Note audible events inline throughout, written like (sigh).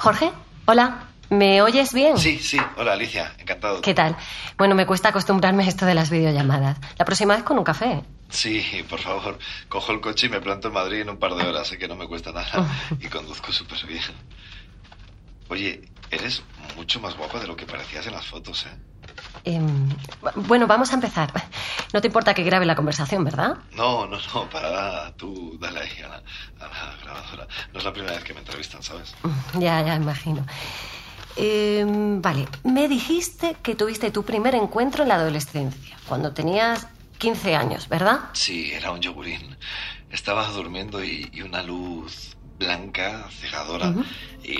Jorge, hola. ¿Me oyes bien? Sí, sí. Hola, Alicia. Encantado. ¿Qué tal? Bueno, me cuesta acostumbrarme a esto de las videollamadas. La próxima vez con un café. Sí, por favor. Cojo el coche y me planto en Madrid en un par de horas. Sé que no me cuesta nada. (laughs) Y conduzco súper bien. Oye, eres mucho más guapa de lo que parecías en las fotos, ¿eh? Em, bueno, vamos a empezar. No te importa que grabe la conversación, ¿verdad? No, no, no, para nada. Tú dale ahí a la, a la grabadora. No es la primera vez que me entrevistan, ¿sabes? Ya, ya, imagino. Em, vale, me dijiste que tuviste tu primer encuentro en la adolescencia, cuando tenías 15 años, ¿verdad? Sí, era un yogurín. Estaba durmiendo y, y una luz blanca, cegadora, y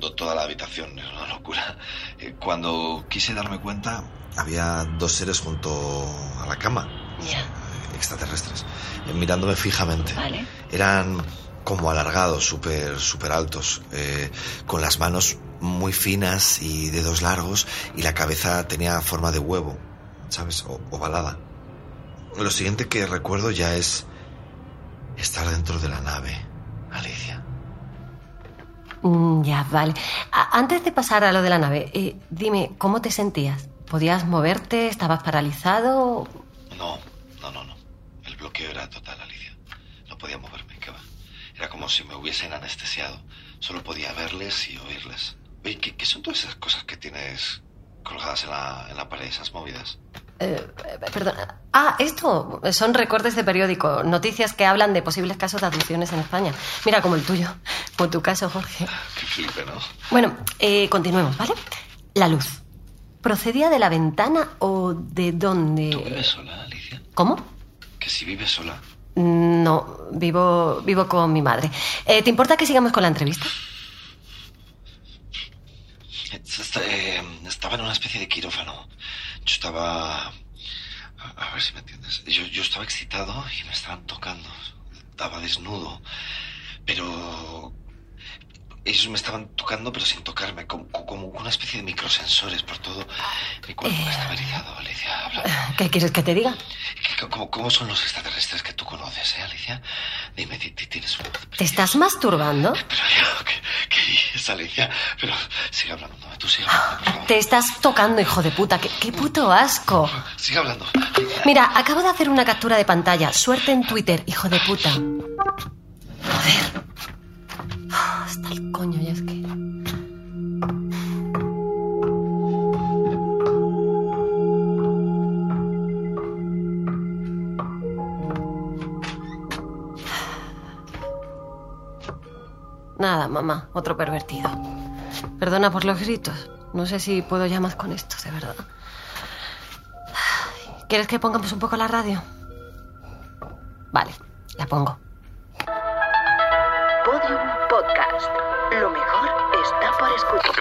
inundó toda la habitación. Era una locura. Eh, Cuando quise darme cuenta, había dos seres junto a la cama. Extraterrestres. eh, mirándome fijamente. Vale. Eran como alargados, súper, súper altos, eh, con las manos muy finas y dedos largos, y la cabeza tenía forma de huevo, ¿sabes? O- ovalada. Lo siguiente que recuerdo ya es estar dentro de la nave, Alicia. Mm, ya, vale. Antes de pasar a lo de la nave, eh, dime, ¿cómo te sentías? ¿Podías moverte? ¿Estabas paralizado? No, no, no, no. El bloqueo era total, Alicia. No podía moverme, ¿qué va? Era como si me hubiesen anestesiado. Solo podía verles y oírles. Oye, ¿qué, qué son todas esas cosas que tienes colgadas en la, en la pared, esas movidas? Eh, eh, perdón. Ah, esto son recortes de periódico, noticias que hablan de posibles casos de abducciones en España. Mira, como el tuyo, como tu caso, Jorge. Qué flipe, ¿no? Bueno, eh, continuemos, ¿vale? La luz. ¿Procedía de la ventana o de ¿Tú dónde? vives sola, Alicia? ¿Cómo? Que si vives sola. No, vivo, vivo con mi madre. Eh, ¿Te importa que sigamos con la entrevista? Est- estaba en una especie de quirófano. Yo estaba... A, ver si me entiendes. Yo, yo estaba excitado y me estaban tocando. Estaba desnudo. Pero... Ellos me estaban tocando pero sin tocarme, como, como una especie de microsensores por todo mi cuerpo que estaba erizado, Alicia. Habla. (laughs) ¿Qué quieres que te diga? ¿Qué- ¿Cómo, cómo son los extraterrestres que tú conoces, eh, Alicia? Dime, ti- ti- tienes una ¿Te estás masturbando? Pero yo, ¿qué, qué dices, Alicia? Pero sigue hablando, tú sigue hablando, por favor. Te estás tocando, hijo de puta. ¡Qué, qué puto asco! Sigue hablando. Mira, acabo de hacer una captura de pantalla. Suerte en Twitter, hijo de puta. Joder. Hasta el coño, ya es que. Nada, mamá, otro pervertido. Perdona por los gritos. No sé si puedo ya más con esto, de verdad. ¿Quieres que pongamos un poco la radio? Vale, la pongo.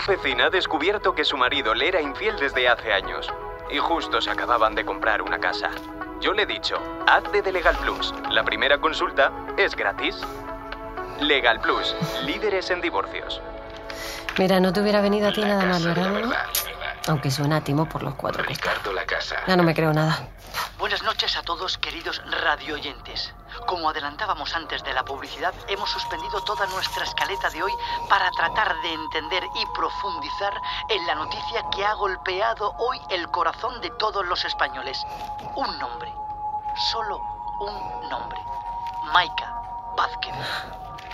Vecina ha descubierto que su marido le era infiel desde hace años y justo se acababan de comprar una casa. Yo le he dicho, hazte de Legal Plus. La primera consulta es gratis. Legal Plus, líderes en divorcios. Mira, no te hubiera venido a ti nada mal, ¿verdad? la no? verdad, la verdad. Aunque suena a timo por los cuatro. Ricardo la casa. Ya no me creo nada. Buenas noches a todos, queridos radioyentes. Como adelantábamos antes de la publicidad, hemos suspendido toda nuestra escaleta de hoy para tratar de entender y profundizar en la noticia que ha golpeado hoy el corazón de todos los españoles. Un nombre. Solo un nombre. Maika Vázquez.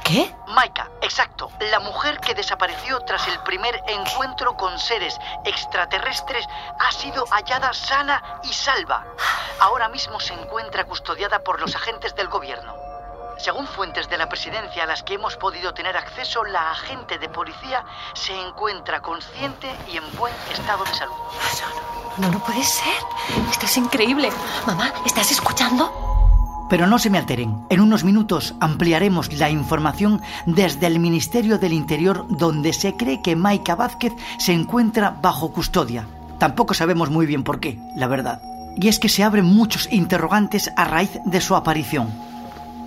¿Qué? Maika, exacto, la mujer que desapareció tras el primer encuentro con seres extraterrestres ha sido hallada sana y salva. Ahora mismo se encuentra custodiada por los agentes del gobierno. Según fuentes de la presidencia a las que hemos podido tener acceso, la agente de policía se encuentra consciente y en buen estado de salud. No, no puede ser. Esto es increíble. Mamá, ¿estás escuchando? Pero no se me alteren. En unos minutos ampliaremos la información desde el Ministerio del Interior donde se cree que Maika Vázquez se encuentra bajo custodia. Tampoco sabemos muy bien por qué, la verdad. Y es que se abren muchos interrogantes a raíz de su aparición.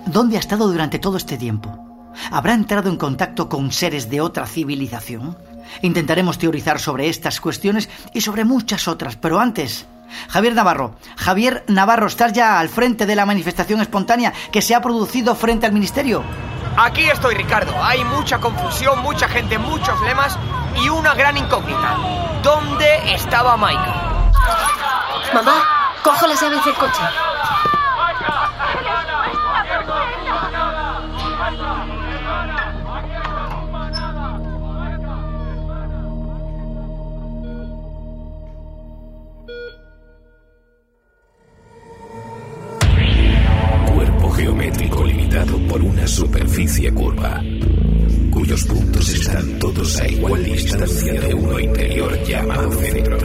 ¿Dónde ha estado durante todo este tiempo? ¿Habrá entrado en contacto con seres de otra civilización? Intentaremos teorizar sobre estas cuestiones y sobre muchas otras, pero antes... Javier Navarro, Javier Navarro, ¿estás ya al frente de la manifestación espontánea que se ha producido frente al Ministerio? Aquí estoy, Ricardo. Hay mucha confusión, mucha gente, muchos lemas y una gran incógnita. ¿Dónde estaba Maika? Mamá, cojo las llaves del coche. Curva, cuyos puntos están todos a igual distancia de uno interior llamado centro.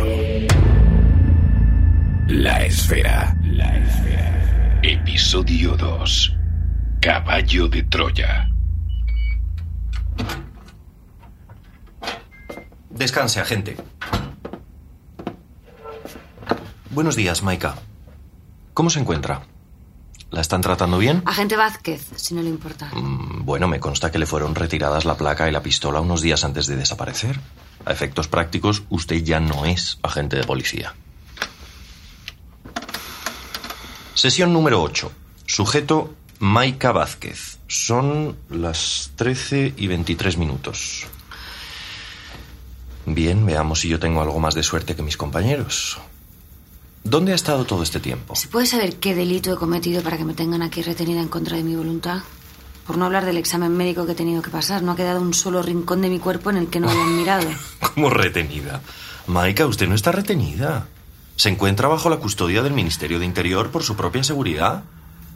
La esfera. La esfera. Episodio 2. Caballo de Troya. Descanse, agente. Buenos días, Maika. ¿Cómo se encuentra? ¿La están tratando bien? Agente Vázquez, si no le importa. Mm, Bueno, me consta que le fueron retiradas la placa y la pistola unos días antes de desaparecer. A efectos prácticos, usted ya no es agente de policía. Sesión número 8. Sujeto Maika Vázquez. Son las 13 y 23 minutos. Bien, veamos si yo tengo algo más de suerte que mis compañeros. ¿Dónde ha estado todo este tiempo? ¿Se puede saber qué delito he cometido para que me tengan aquí retenida en contra de mi voluntad? Por no hablar del examen médico que he tenido que pasar, no ha quedado un solo rincón de mi cuerpo en el que no hayan (laughs) mirado. ¿Cómo retenida? Maika, usted no está retenida. Se encuentra bajo la custodia del Ministerio de Interior por su propia seguridad.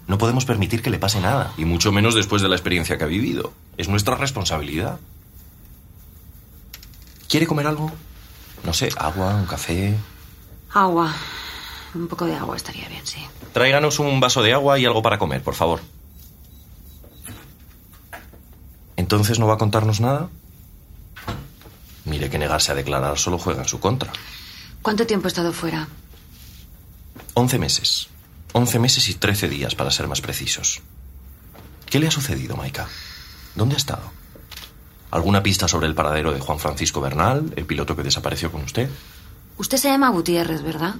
No podemos permitir que le pase nada, y mucho menos después de la experiencia que ha vivido. Es nuestra responsabilidad. ¿Quiere comer algo? No sé, agua, un café. Agua. Un poco de agua estaría bien, sí. Tráiganos un vaso de agua y algo para comer, por favor. ¿Entonces no va a contarnos nada? Mire que negarse a declarar solo juega en su contra. ¿Cuánto tiempo he estado fuera? Once meses. Once meses y trece días, para ser más precisos. ¿Qué le ha sucedido, Maika? ¿Dónde ha estado? ¿Alguna pista sobre el paradero de Juan Francisco Bernal, el piloto que desapareció con usted? Usted se llama Gutiérrez, ¿verdad?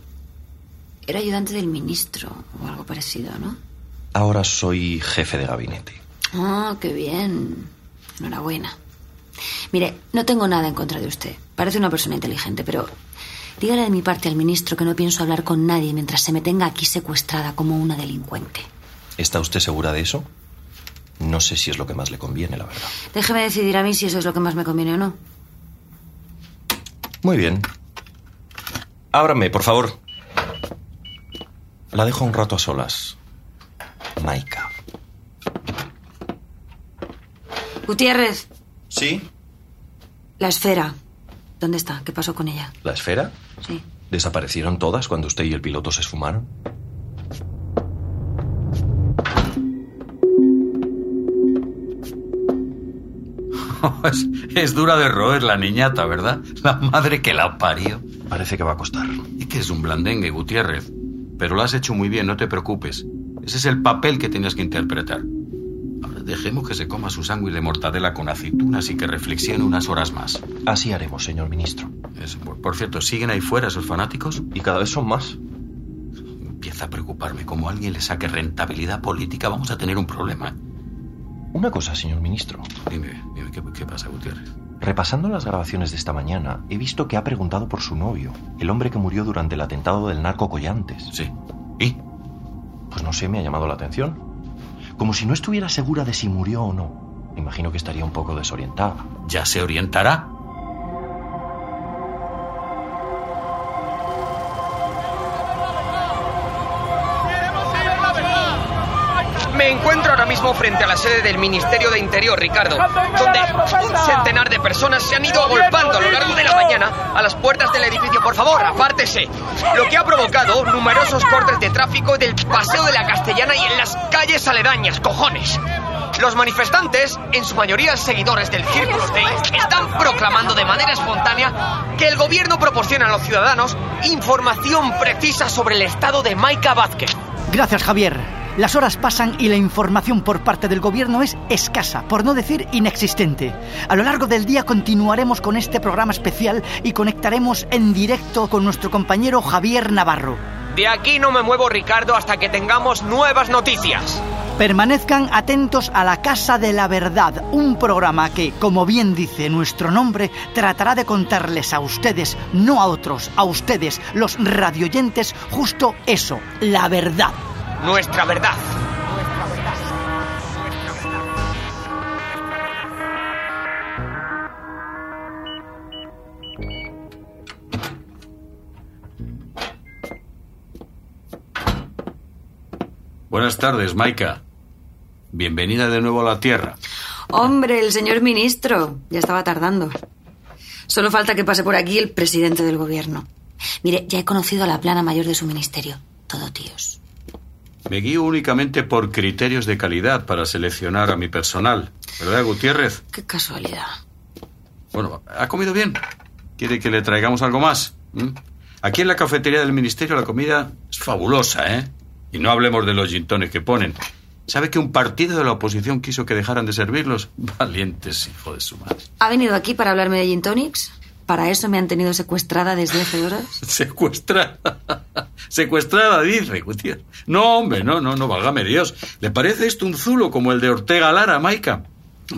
Era ayudante del ministro o algo parecido, ¿no? Ahora soy jefe de gabinete. Ah, qué bien. Enhorabuena. Mire, no tengo nada en contra de usted. Parece una persona inteligente, pero dígale de mi parte al ministro que no pienso hablar con nadie mientras se me tenga aquí secuestrada como una delincuente. ¿Está usted segura de eso? No sé si es lo que más le conviene, la verdad. Déjeme decidir a mí si eso es lo que más me conviene o no. Muy bien. Ábrame, por favor. La dejo un rato a solas. Maika. Gutiérrez, ¿Sí? la esfera. ¿Dónde está? ¿Qué pasó con ella? ¿La esfera? Sí. ¿Desaparecieron todas cuando usted y el piloto se esfumaron? (laughs) es, es dura de roer la niñata, ¿verdad? La madre que la parió. Parece que va a costar. Y que es un blandengue, Gutiérrez. Pero lo has hecho muy bien, no te preocupes. Ese es el papel que tenías que interpretar. Ahora dejemos que se coma su sándwich de mortadela con aceitunas y que reflexione unas horas más. Así haremos, señor ministro. Por, por cierto, ¿siguen ahí fuera esos fanáticos? Y cada vez son más. Empieza a preocuparme. Como alguien le saque rentabilidad política, vamos a tener un problema. Una cosa, señor ministro. Dime, dime, ¿qué, qué pasa, Gutiérrez? Repasando las grabaciones de esta mañana, he visto que ha preguntado por su novio, el hombre que murió durante el atentado del narco Collantes. Sí. ¿Y? Pues no sé, me ha llamado la atención. Como si no estuviera segura de si murió o no. Me imagino que estaría un poco desorientada. ¿Ya se orientará? Me encuentro ahora mismo frente a la sede del Ministerio de Interior, Ricardo, donde un centenar de personas se han ido agolpando a lo largo de la mañana a las puertas del edificio. Por favor, apártese. Lo que ha provocado numerosos cortes de tráfico del Paseo de la Castellana y en las calles aledañas, cojones. Los manifestantes, en su mayoría seguidores del Círculo Day, están proclamando de manera espontánea que el gobierno proporciona a los ciudadanos información precisa sobre el estado de Maika Vázquez. Gracias, Javier. Las horas pasan y la información por parte del gobierno es escasa, por no decir inexistente. A lo largo del día continuaremos con este programa especial y conectaremos en directo con nuestro compañero Javier Navarro. De aquí no me muevo, Ricardo, hasta que tengamos nuevas noticias. Permanezcan atentos a la Casa de la Verdad, un programa que, como bien dice nuestro nombre, tratará de contarles a ustedes, no a otros, a ustedes, los radioyentes, justo eso, la verdad. Nuestra verdad. Buenas tardes, Maika. Bienvenida de nuevo a la Tierra. Hombre, el señor ministro. Ya estaba tardando. Solo falta que pase por aquí el presidente del gobierno. Mire, ya he conocido a la plana mayor de su ministerio. Todo tíos. Me guío únicamente por criterios de calidad para seleccionar a mi personal. ¿Verdad, Gutiérrez? Qué casualidad. Bueno, ¿ha comido bien? ¿Quiere que le traigamos algo más? ¿Mm? Aquí en la cafetería del ministerio la comida es fabulosa, ¿eh? Y no hablemos de los gintones que ponen. ¿Sabe que un partido de la oposición quiso que dejaran de servirlos? (laughs) Valientes, hijo de su madre. ¿Ha venido aquí para hablarme de gin tonics? ¿Para eso me han tenido secuestrada desde hace horas? (laughs) Secuestrada. (laughs) Secuestrada, dice Gutiérrez. No, hombre, no, no, no, válgame Dios. ¿Le parece esto un zulo como el de Ortega Lara, Maica?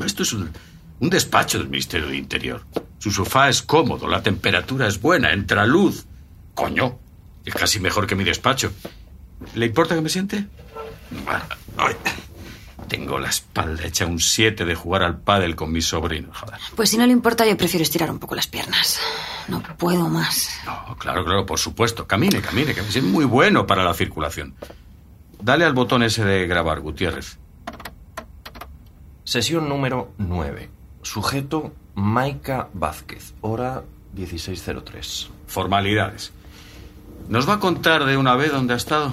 Esto es un, un despacho del Ministerio de Interior. Su sofá es cómodo, la temperatura es buena, entra luz. Coño, es casi mejor que mi despacho. ¿Le importa que me siente? Tengo la espalda hecha un 7 de jugar al pádel con mis sobrinos, joder. Pues si no le importa, yo prefiero estirar un poco las piernas. No puedo más. No, claro, claro, por supuesto. Camine, camine, que es muy bueno para la circulación. Dale al botón ese de grabar, Gutiérrez. Sesión número 9. Sujeto Maika Vázquez. Hora 16.03. Formalidades. ¿Nos va a contar de una vez dónde ha estado?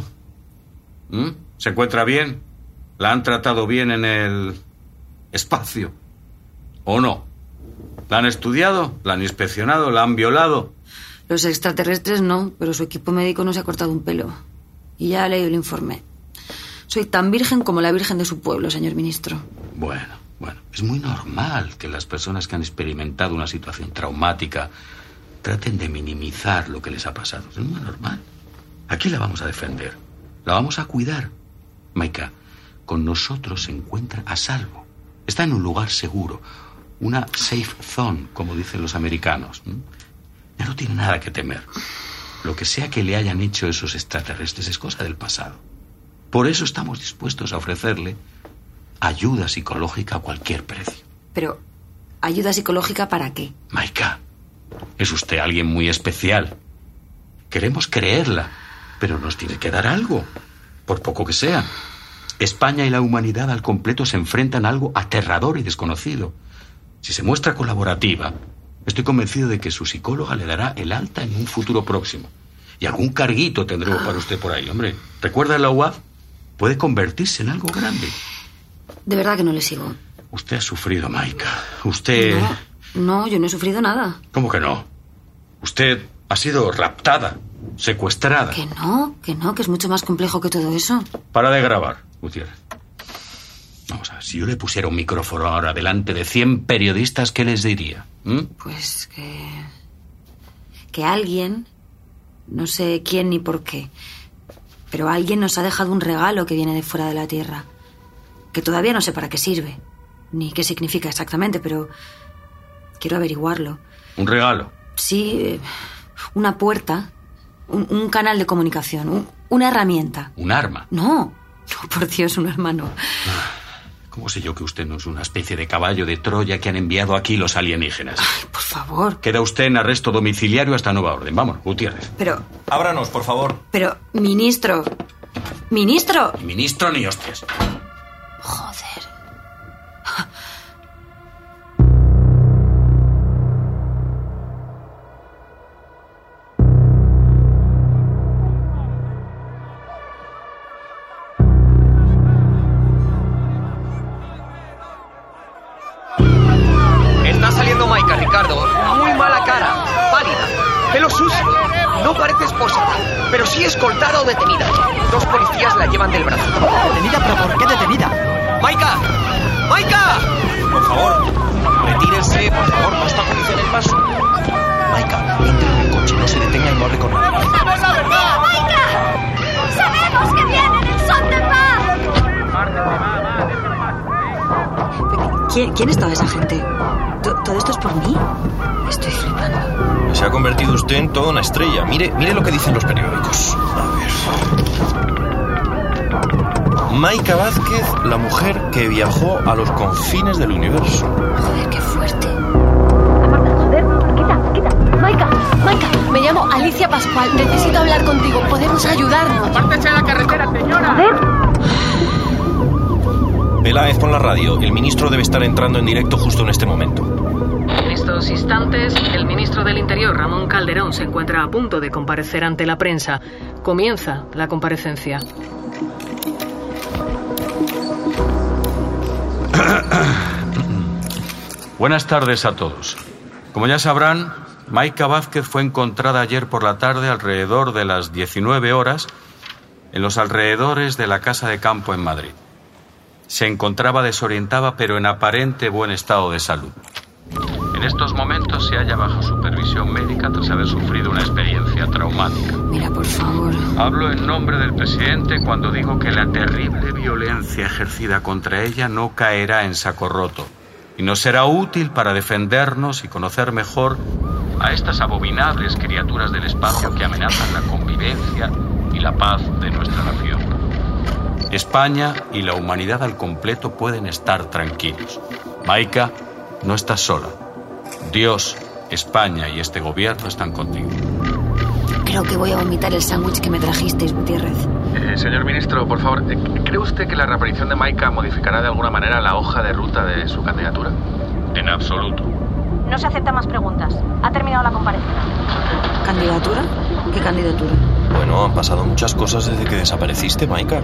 ¿Mm? ¿Se encuentra bien? ¿La han tratado bien en el espacio? ¿O no? ¿La han estudiado? ¿La han inspeccionado? ¿La han violado? Los extraterrestres no, pero su equipo médico no se ha cortado un pelo. Y ya ha leído el informe. Soy tan virgen como la virgen de su pueblo, señor ministro. Bueno, bueno, es muy normal que las personas que han experimentado una situación traumática traten de minimizar lo que les ha pasado. Es muy normal. Aquí la vamos a defender. La vamos a cuidar. Maika, con nosotros se encuentra a salvo. Está en un lugar seguro. Una safe zone, como dicen los americanos. Ya no tiene nada que temer. Lo que sea que le hayan hecho esos extraterrestres es cosa del pasado. Por eso estamos dispuestos a ofrecerle ayuda psicológica a cualquier precio. Pero, ¿ayuda psicológica para qué? Maika, es usted alguien muy especial. Queremos creerla, pero nos tiene que dar algo, por poco que sea. España y la humanidad al completo se enfrentan a algo aterrador y desconocido. Si se muestra colaborativa, estoy convencido de que su psicóloga le dará el alta en un futuro próximo. Y algún carguito tendremos para usted por ahí, hombre. ¿Recuerda la UAF? Puede convertirse en algo grande. De verdad que no le sigo. Usted ha sufrido, Maika. Usted... No, no, yo no he sufrido nada. ¿Cómo que no? Usted ha sido raptada, secuestrada. Que no, que no, que es mucho más complejo que todo eso. Para de grabar, Gutiérrez. Vamos a ver, si yo le pusiera un micrófono ahora delante de 100 periodistas, ¿qué les diría? ¿Mm? Pues que... Que alguien, no sé quién ni por qué, pero alguien nos ha dejado un regalo que viene de fuera de la Tierra. Que todavía no sé para qué sirve, ni qué significa exactamente, pero quiero averiguarlo. ¿Un regalo? Sí, eh, una puerta, un, un canal de comunicación, un- una herramienta. ¿Un arma? No, no, por Dios, un hermano. ¿Cómo sé yo que usted no es una especie de caballo de Troya que han enviado aquí los alienígenas? Por favor. Queda usted en arresto domiciliario hasta nueva orden. Vamos, Gutiérrez. Pero, Ábranos, por favor. pero, ministro. Ministro. Ni ministro ni hostias. Joder. Esposada, pero sí escoltada o detenida. Dos policías la llevan del brazo. ¿Detenida? ¿Pero por qué detenida? ¡Maika! ¡Maika! Por favor, retírense, por favor, no obstaculicen el paso. Maika, entre en el coche, no se detenga y no hable con nadie. ¡Maika! ¡Sabemos que vienen en son de paz! ¿Quién, quién es toda esa gente? ¿To- ¿Todo esto es por mí? Estoy flipando. Se ha convertido usted en toda una estrella. Mire, mire lo que dicen los periódicos. A ver. Maika Vázquez, la mujer que viajó a los confines del universo. Joder, qué fuerte. Joder, quita, quita. Maika, Maika, me llamo Alicia Pascual. Necesito hablar contigo. Podemos ayudarnos. ¡Apártese de la carretera, señora! Peláez, pon la radio. El ministro debe estar entrando en directo justo en este momento. Estos instantes, el ministro del Interior, Ramón Calderón, se encuentra a punto de comparecer ante la prensa. Comienza la comparecencia. (coughs) Buenas tardes a todos. Como ya sabrán, Maika Vázquez fue encontrada ayer por la tarde alrededor de las 19 horas en los alrededores de la casa de campo en Madrid. Se encontraba desorientada pero en aparente buen estado de salud. En estos momentos se halla bajo supervisión médica tras haber sufrido una experiencia traumática. Mira, por favor. Hablo en nombre del presidente cuando digo que la terrible violencia ejercida contra ella no caerá en saco roto y nos será útil para defendernos y conocer mejor a estas abominables criaturas del espacio que amenazan la convivencia y la paz de nuestra nación. España y la humanidad al completo pueden estar tranquilos. Maika, no estás sola. Dios, España y este gobierno están contigo. Creo que voy a vomitar el sándwich que me trajisteis, Gutiérrez. Eh, señor ministro, por favor, eh, ¿cree usted que la reaparición de Maika modificará de alguna manera la hoja de ruta de su candidatura? En absoluto. No se aceptan más preguntas. Ha terminado la comparecencia. ¿Candidatura? ¿Qué candidatura? Bueno, han pasado muchas cosas desde que desapareciste, Maika.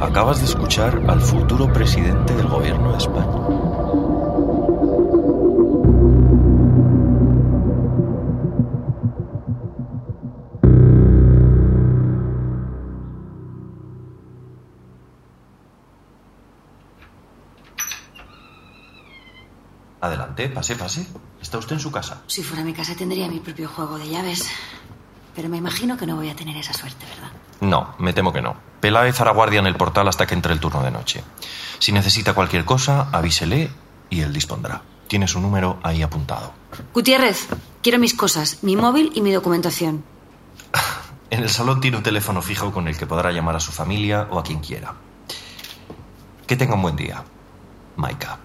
Acabas de escuchar al futuro presidente del gobierno de España. Pase, pase. Está usted en su casa. Si fuera mi casa tendría mi propio juego de llaves. Pero me imagino que no voy a tener esa suerte, ¿verdad? No, me temo que no. Peláez hará guardia en el portal hasta que entre el turno de noche. Si necesita cualquier cosa, avísele y él dispondrá. Tiene su número ahí apuntado. Gutiérrez, quiero mis cosas, mi móvil y mi documentación. (laughs) En el salón tiene un teléfono fijo con el que podrá llamar a su familia o a quien quiera. Que tenga un buen día. Maika.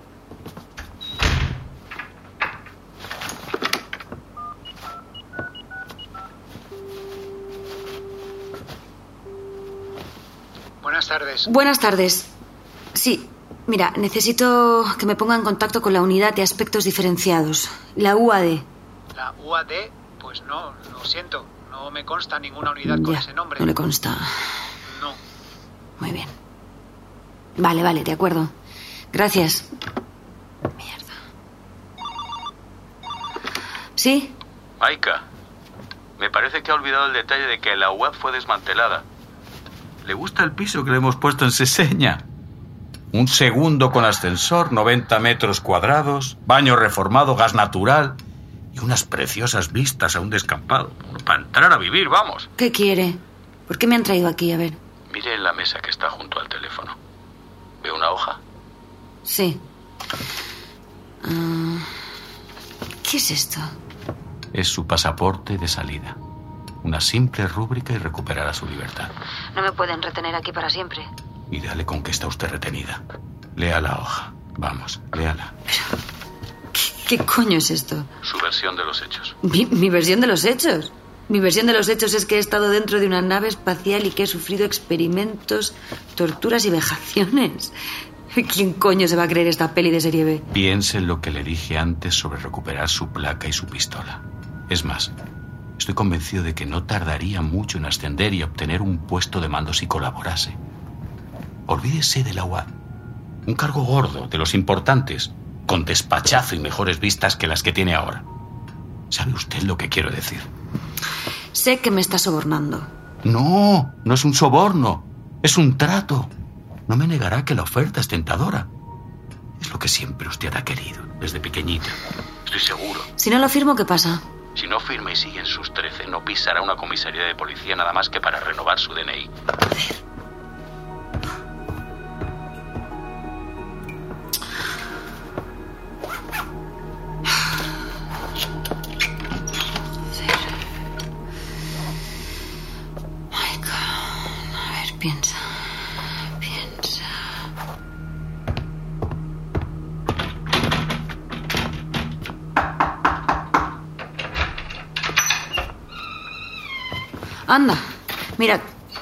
Buenas tardes. Buenas tardes. Sí, mira, necesito que me ponga en contacto con la unidad de aspectos diferenciados, la UAD. La UAD, pues no, lo siento. No me consta ninguna unidad con Ya, ese nombre. No le consta. No. Muy bien. Vale, vale, de acuerdo. Gracias. Mierda. ¿Sí? Maika, me parece que ha olvidado el detalle de que la web fue desmantelada. ¿Le gusta el piso que le hemos puesto en Seseña? Un segundo con ascensor, 90 metros cuadrados, baño reformado, gas natural y unas preciosas vistas a un descampado. Para entrar a vivir, vamos. ¿Qué quiere? ¿Por qué me han traído aquí? A ver. Mire en la mesa que está junto al teléfono. ¿Ve una hoja? Sí. Ah, ¿Qué es esto? Es su pasaporte de salida. Una simple rúbrica y recuperará su libertad. No me pueden retener aquí para siempre. Y dale con que está usted retenida. Lea la hoja. Vamos, léala. ¿Qué coño es esto? Su versión de los hechos. Mi, mi versión de los hechos. Mi versión de los hechos es que he estado dentro de una nave espacial y que he sufrido experimentos, torturas y vejaciones. (laughs) ¿Quién coño se va a creer esta peli de serie B? Piense en lo que le dije antes sobre recuperar su placa y su pistola. Es más, estoy convencido de que no tardaría mucho en ascender y obtener un puesto de mando si colaborase. Olvídese del agua. Un cargo gordo, de los importantes, con despachazo y mejores vistas que las que tiene ahora. ¿Sabe usted lo que quiero decir? Sé que me está sobornando. No, no es un soborno, es un trato. No me negará que la oferta es tentadora. Es lo que siempre usted ha querido, desde pequeñita. Estoy seguro. Si no lo firmo, ¿qué pasa? Si no firma y sigue en sus trece, no pisará una comisaría de policía nada más que para renovar su DNI. Anda.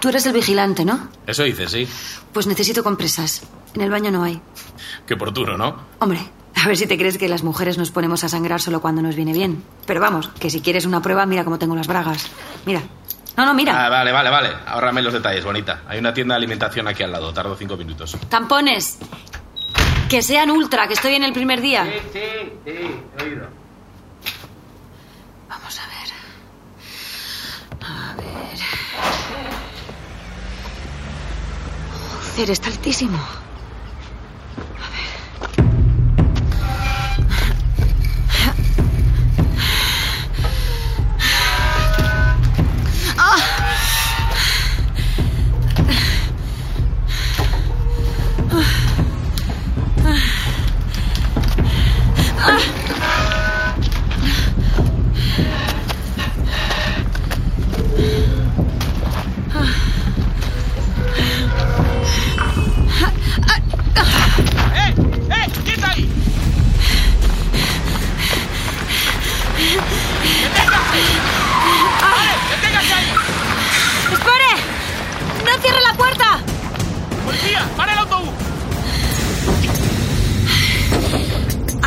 Tú eres el vigilante, ¿no? Eso dice, sí. Pues necesito compresas. En el baño no hay. Qué oportuno, ¿no? Hombre, a ver si te crees que las mujeres nos ponemos a sangrar solo cuando nos viene bien. Pero vamos, que si quieres una prueba, mira cómo tengo las bragas. Mira. No, no, mira. Ah, vale, vale, vale. Ahórrame los detalles, bonita. Hay una tienda de alimentación aquí al lado. Tardo cinco minutos. Tampones. Que sean ultra, que estoy en el primer día. sí, sí. He oído. Vamos a ver. A ver. Está altísimo.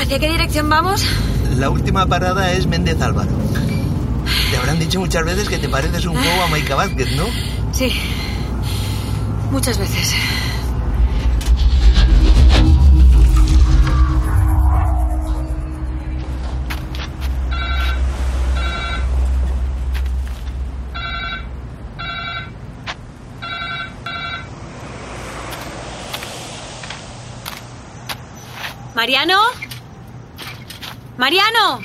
¿Hacia qué dirección vamos? La última parada es Méndez Álvaro. Te habrán dicho muchas veces que te pareces un poco a Maika Vázquez, ¿no? Sí. Muchas veces. Mariano. Mariano.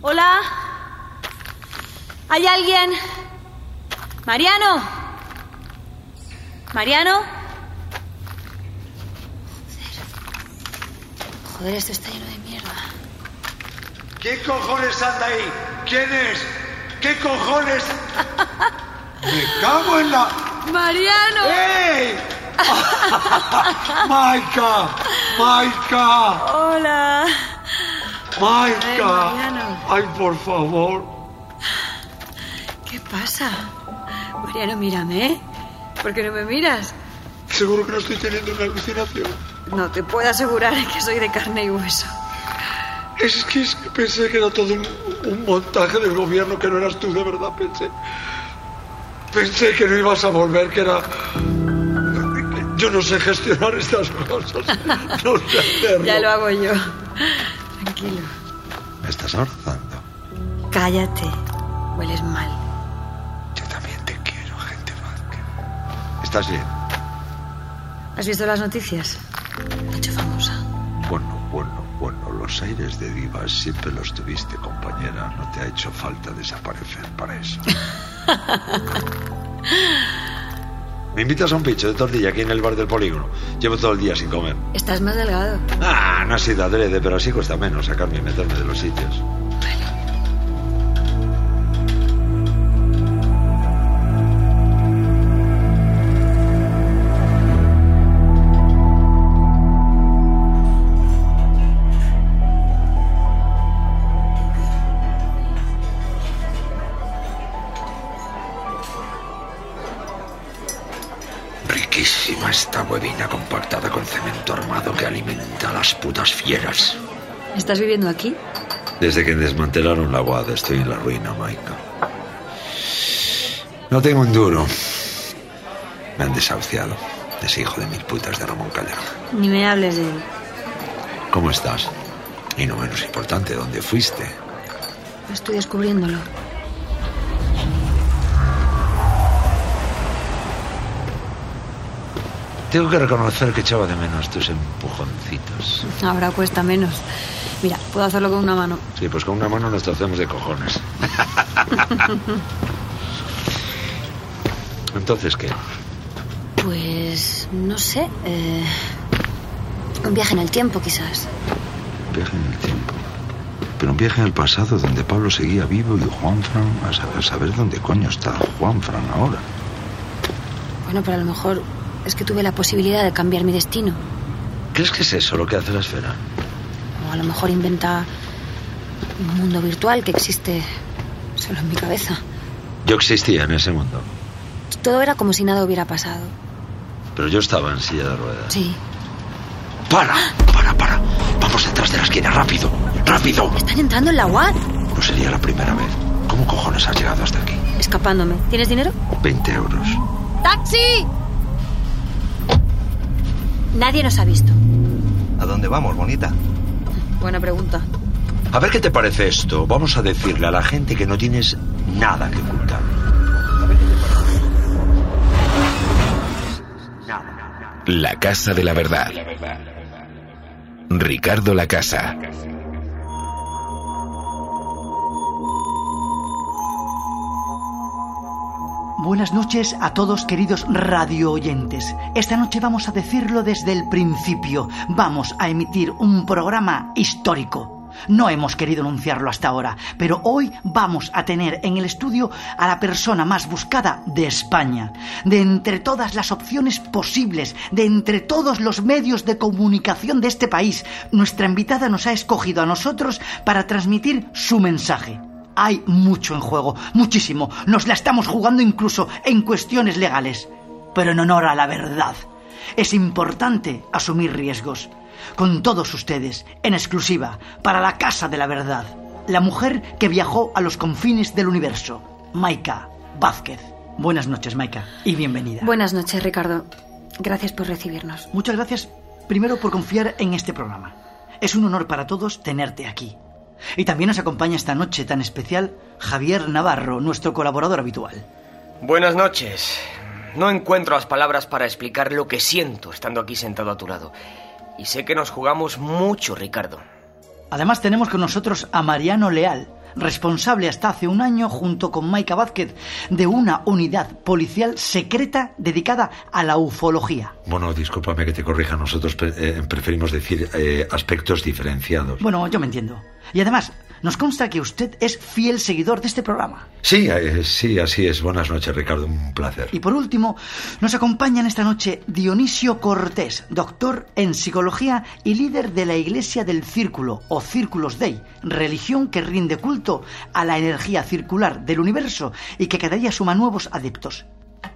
Hola. ¿Hay alguien? Mariano. Mariano. Joder, esto está lleno de mierda. ¿Qué cojones anda ahí? ¿Quién es? ¿Qué cojones? Me cago en la... Mariano. ¡Ey! ¡Maika! ¡Maika! Hola. ¡Maika! Ay, Mariano. ¡Ay, por favor! ¿Qué pasa? Mariano, mírame, ¿eh? ¿Por qué no me miras? Seguro que no estoy teniendo una alucinación. No te puedo asegurar que soy de carne y hueso. Es que, es que pensé que era todo un, un montaje del gobierno, que no eras tú de verdad, pensé. Pensé que no ibas a volver, que era... Yo no sé gestionar estas cosas. No sé hacerlo. Ya lo hago yo. Tranquilo. ¿Me estás abrazando? Cállate. Hueles mal. ¿Estás bien? ¿Has visto las noticias? Famosa. Bueno, bueno, bueno. Los aires de diva siempre los tuviste, compañera. No te ha hecho falta desaparecer para eso. (laughs) ¿Me invitas a un pincho de tortilla aquí en el bar del polígono? Llevo todo el día sin comer. Estás más delgado. Ah, no ha sido adrede, pero así cuesta menos sacarme y meterme de los sitios. ¿Estás viviendo aquí? Desde que desmantelaron la guada estoy en la ruina, Maika. No tengo un duro. Me han desahuciado. Ese hijo de mil putas de Ramón Calderón. Ni me hables de él. ¿Cómo estás? Y no menos importante, ¿dónde fuiste? Estoy descubriéndolo. Tengo que reconocer que echaba de menos tus empujoncitos. Ahora cuesta menos. Mira, puedo hacerlo con una mano. Sí, pues con una mano nos hacemos de cojones. (laughs) Entonces, ¿qué? Pues no sé. eh, un viaje en el tiempo, quizás. Viaje en el tiempo. pero un viaje al pasado donde Pablo seguía vivo y Juanfran, a saber, a saber dónde coño está Juanfran ahora. Bueno, pero a lo mejor es que tuve la posibilidad de cambiar mi destino. ¿Crees que es eso lo que hace la esfera? O a lo mejor inventa un mundo virtual que existe solo en mi cabeza. Yo existía en ese mundo, Todo era como si nada hubiera pasado. pero yo estaba en silla de ruedas. Sí. ¡Para! ¡Para, para! Vamos detrás de la esquina, rápido, rápido. Están entrando en la UAD. No sería la primera vez. ¿Cómo cojones has llegado hasta aquí? Escapándome. ¿Tienes dinero? 20 euros. ¡Taxi! Nadie nos ha visto. ¿A dónde vamos, bonita? Buena pregunta. A ver qué te parece esto. Vamos a decirle a la gente que no tienes nada que ocultar. La Casa de la Verdad. Ricardo La Casa. Buenas noches a todos queridos radio oyentes. Esta noche vamos a decirlo desde el principio. Vamos a emitir un programa histórico. No hemos querido anunciarlo hasta ahora, pero hoy vamos a tener en el estudio a la persona más buscada de España. De entre todas las opciones posibles, de entre todos los medios de comunicación de este país, nuestra invitada nos ha escogido a nosotros para transmitir su mensaje. Hay mucho en juego, muchísimo. Nos la estamos jugando incluso en cuestiones legales. Pero en honor a la verdad. Es importante asumir riesgos. Con todos ustedes, en exclusiva, para la Casa de la Verdad. La mujer que viajó a los confines del universo. Maika Vázquez. Buenas noches, Maika, y bienvenida. Buenas noches, Ricardo. Gracias por recibirnos. Muchas gracias, primero, por confiar en este programa. Es un honor para todos tenerte aquí. Y también nos acompaña esta noche tan especial Javier Navarro, nuestro colaborador habitual. Buenas noches. No encuentro las palabras para explicar lo que siento estando aquí sentado a tu lado. Y sé que nos jugamos mucho, Ricardo. Además tenemos con nosotros a Mariano Leal, responsable hasta hace un año, junto con Maika Vázquez, de una unidad policial secreta dedicada a la ufología. Bueno, discúlpame que te corrija. Nosotros pre- eh, preferimos decir eh, aspectos diferenciados. Bueno, yo me entiendo. Y además, nos consta que usted es fiel seguidor de este programa. Sí, eh, sí, así es. Buenas noches, Ricardo. Un placer. Y por último, nos acompañan esta noche Dionisio Cortés, doctor en psicología y líder de la Iglesia del Círculo o Círculos Dei, religión que rinde culto a la energía circular del universo y que cada día suma nuevos adeptos.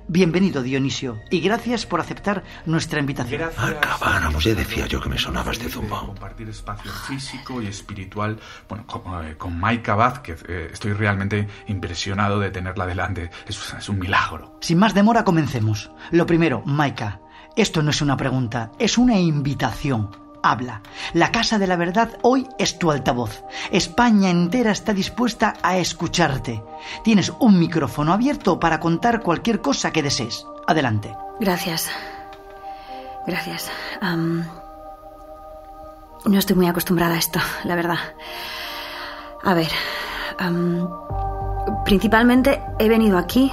Bienvenido, Dionisio, y gracias por aceptar nuestra invitación. Acabáramos, ya decía yo que me sonaba este zumbo. Compartir espacio físico y espiritual. Bueno, con, eh, con Maika Vázquez. eh, estoy realmente impresionado de tenerla delante. Es, es un milagro. Sin más demora, comencemos. Lo primero, Maika, esto no es una pregunta, es una invitación. Habla. La Casa de la Verdad hoy es tu altavoz. España entera está dispuesta a escucharte. Tienes un micrófono abierto para contar cualquier cosa que desees. Adelante. Gracias. Gracias. No estoy muy acostumbrada a esto, la verdad. A ver. principalmente he venido aquí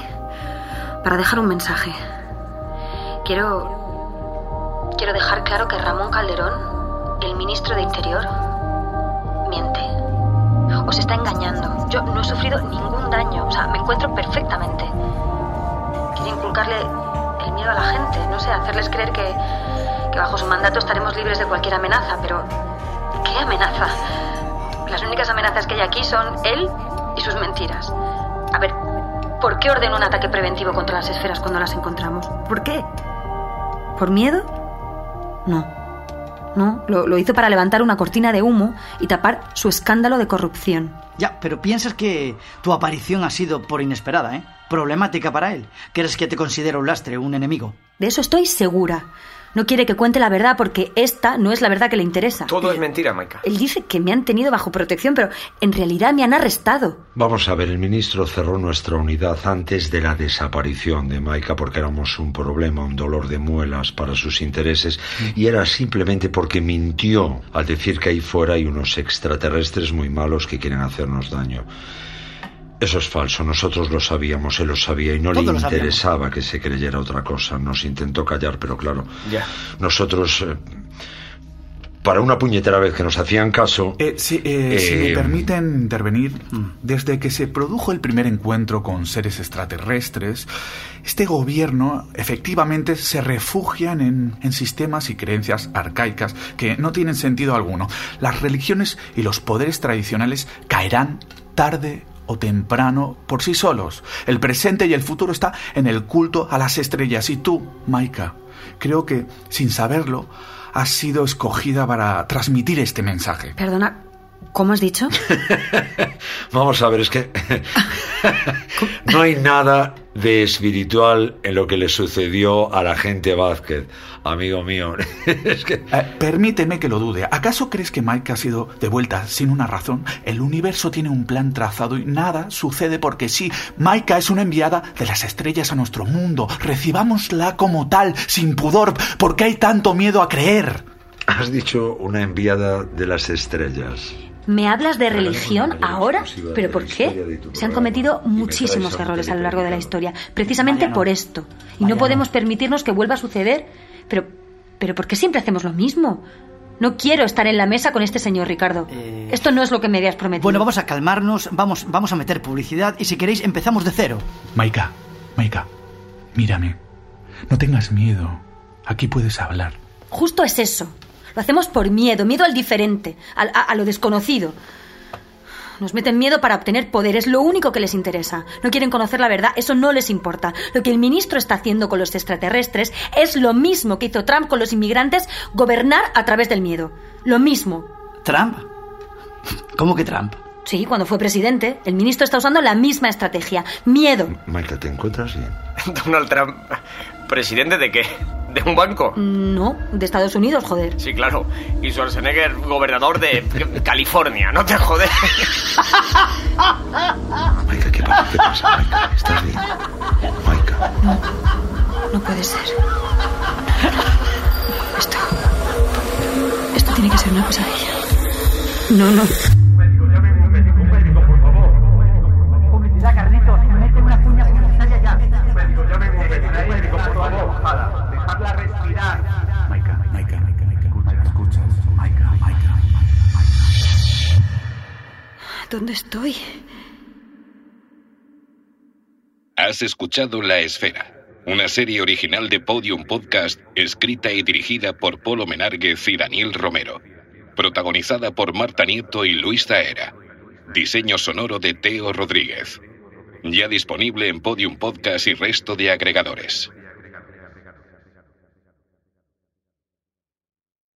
para dejar un mensaje. Quiero. Quiero dejar claro que Ramón Calderón, el ministro de Interior, miente. Os está engañando. Yo no he sufrido ningún daño. O sea, me encuentro perfectamente. Quiere inculcarle el miedo a la gente. No sé, hacerles creer que, que bajo su mandato estaremos libres de cualquier amenaza. Pero, ¿qué amenaza? Las únicas amenazas que hay aquí son él y sus mentiras. A ver, ¿por qué ordenó un ataque preventivo contra las esferas cuando las encontramos? ¿Por qué? ¿Por miedo? No. No, lo, lo hizo para levantar una cortina de humo y tapar su escándalo de corrupción. Ya, pero piensas que tu aparición ha sido por inesperada, ¿eh? Problemática para él. ¿Crees que te considera un lastre, un enemigo? De eso estoy segura. No quiere que cuente la verdad porque esta no es la verdad que le interesa. Todo es mentira, Maika. Él dice que me han tenido bajo protección, pero en realidad me han arrestado. Vamos a ver, el ministro cerró nuestra unidad antes de la desaparición de Maika porque éramos un problema, un dolor de muelas para sus intereses y era simplemente porque mintió al decir que ahí fuera hay unos extraterrestres muy malos que quieren hacernos daño. Eso es falso, nosotros lo sabíamos, él lo sabía y no Todos le interesaba que se creyera otra cosa. Nos intentó callar, pero claro, Ya. nosotros... eh, para una puñetera vez que nos hacían caso... Eh, sí, eh, si me permiten intervenir, desde que se produjo el primer encuentro con seres extraterrestres, este gobierno efectivamente se refugian en, en sistemas y creencias arcaicas que no tienen sentido alguno. Las religiones y los poderes tradicionales caerán tarde o temprano por sí solos. El presente y el futuro está en el culto a las estrellas. Y tú, Maika, creo que, sin saberlo, has sido escogida para transmitir este mensaje. Perdona, ¿cómo has dicho? (laughs) Vamos a ver, es que (laughs) no hay nada de espiritual en lo que le sucedió a la gente Vázquez, amigo mío. (laughs) es que... Eh, permíteme que lo dude. ¿Acaso crees que Mike ha sido devuelta sin una razón? El universo tiene un plan trazado y nada sucede porque sí. Maika es una enviada de las estrellas a nuestro mundo. Recibámosla como tal, sin pudor. ¿Por qué hay tanto miedo a creer? Has dicho una enviada de las estrellas. ¿Me hablas de religión ahora? ¿Pero por qué? Se han cometido muchísimos errores a lo largo de la historia, precisamente por esto. Y no podemos permitirnos que vuelva a suceder. Pero, pero ¿por qué siempre hacemos lo mismo? No quiero estar en la mesa con este señor Ricardo. Esto no es lo que me habías prometido. Bueno, vamos a calmarnos, vamos, vamos a meter publicidad y si queréis empezamos de cero. Maika, Maika, mírame. No tengas miedo. Aquí puedes hablar. Justo es eso. Lo hacemos por miedo, miedo al diferente, al- a, a lo desconocido. Nos meten miedo para obtener poder, es lo único que les interesa. No quieren conocer la verdad, eso no les importa. Lo que el ministro está haciendo con los extraterrestres es lo mismo que hizo Trump con los inmigrantes, gobernar a través del miedo. Lo mismo. ¿Trump? ¿Cómo que Trump? Sí, cuando fue presidente, el ministro está usando la misma estrategia. Miedo. Michael, ¿te encuentras bien? (laughs) Donald Trump, ¿presidente de qué? ¿De un banco? No, de Estados Unidos, joder. Sí, claro. Y Schwarzenegger, gobernador de California, no te jodes. Maika, ¿qué pasa? ¿Qué pasa, Maika? ¿Estás bien? Maika. No, no puede ser. Esto. Esto tiene que ser una pesadilla. No, no. Publicidad, Carlitos. Mete una cuña publicitaria ya. Dejadla respirar. Maika, Maika, Maika, Maika. Maika, escuchas. Maika, Maika. ¿Dónde estoy? Has escuchado La Esfera, una serie original de Podium Podcast, escrita y dirigida por Polo Menárguez y Daniel Romero. Protagonizada por Marta Nieto y Luis Zaera. Diseño sonoro de Teo Rodríguez. Ya disponible en Podium Podcast y resto de agregadores.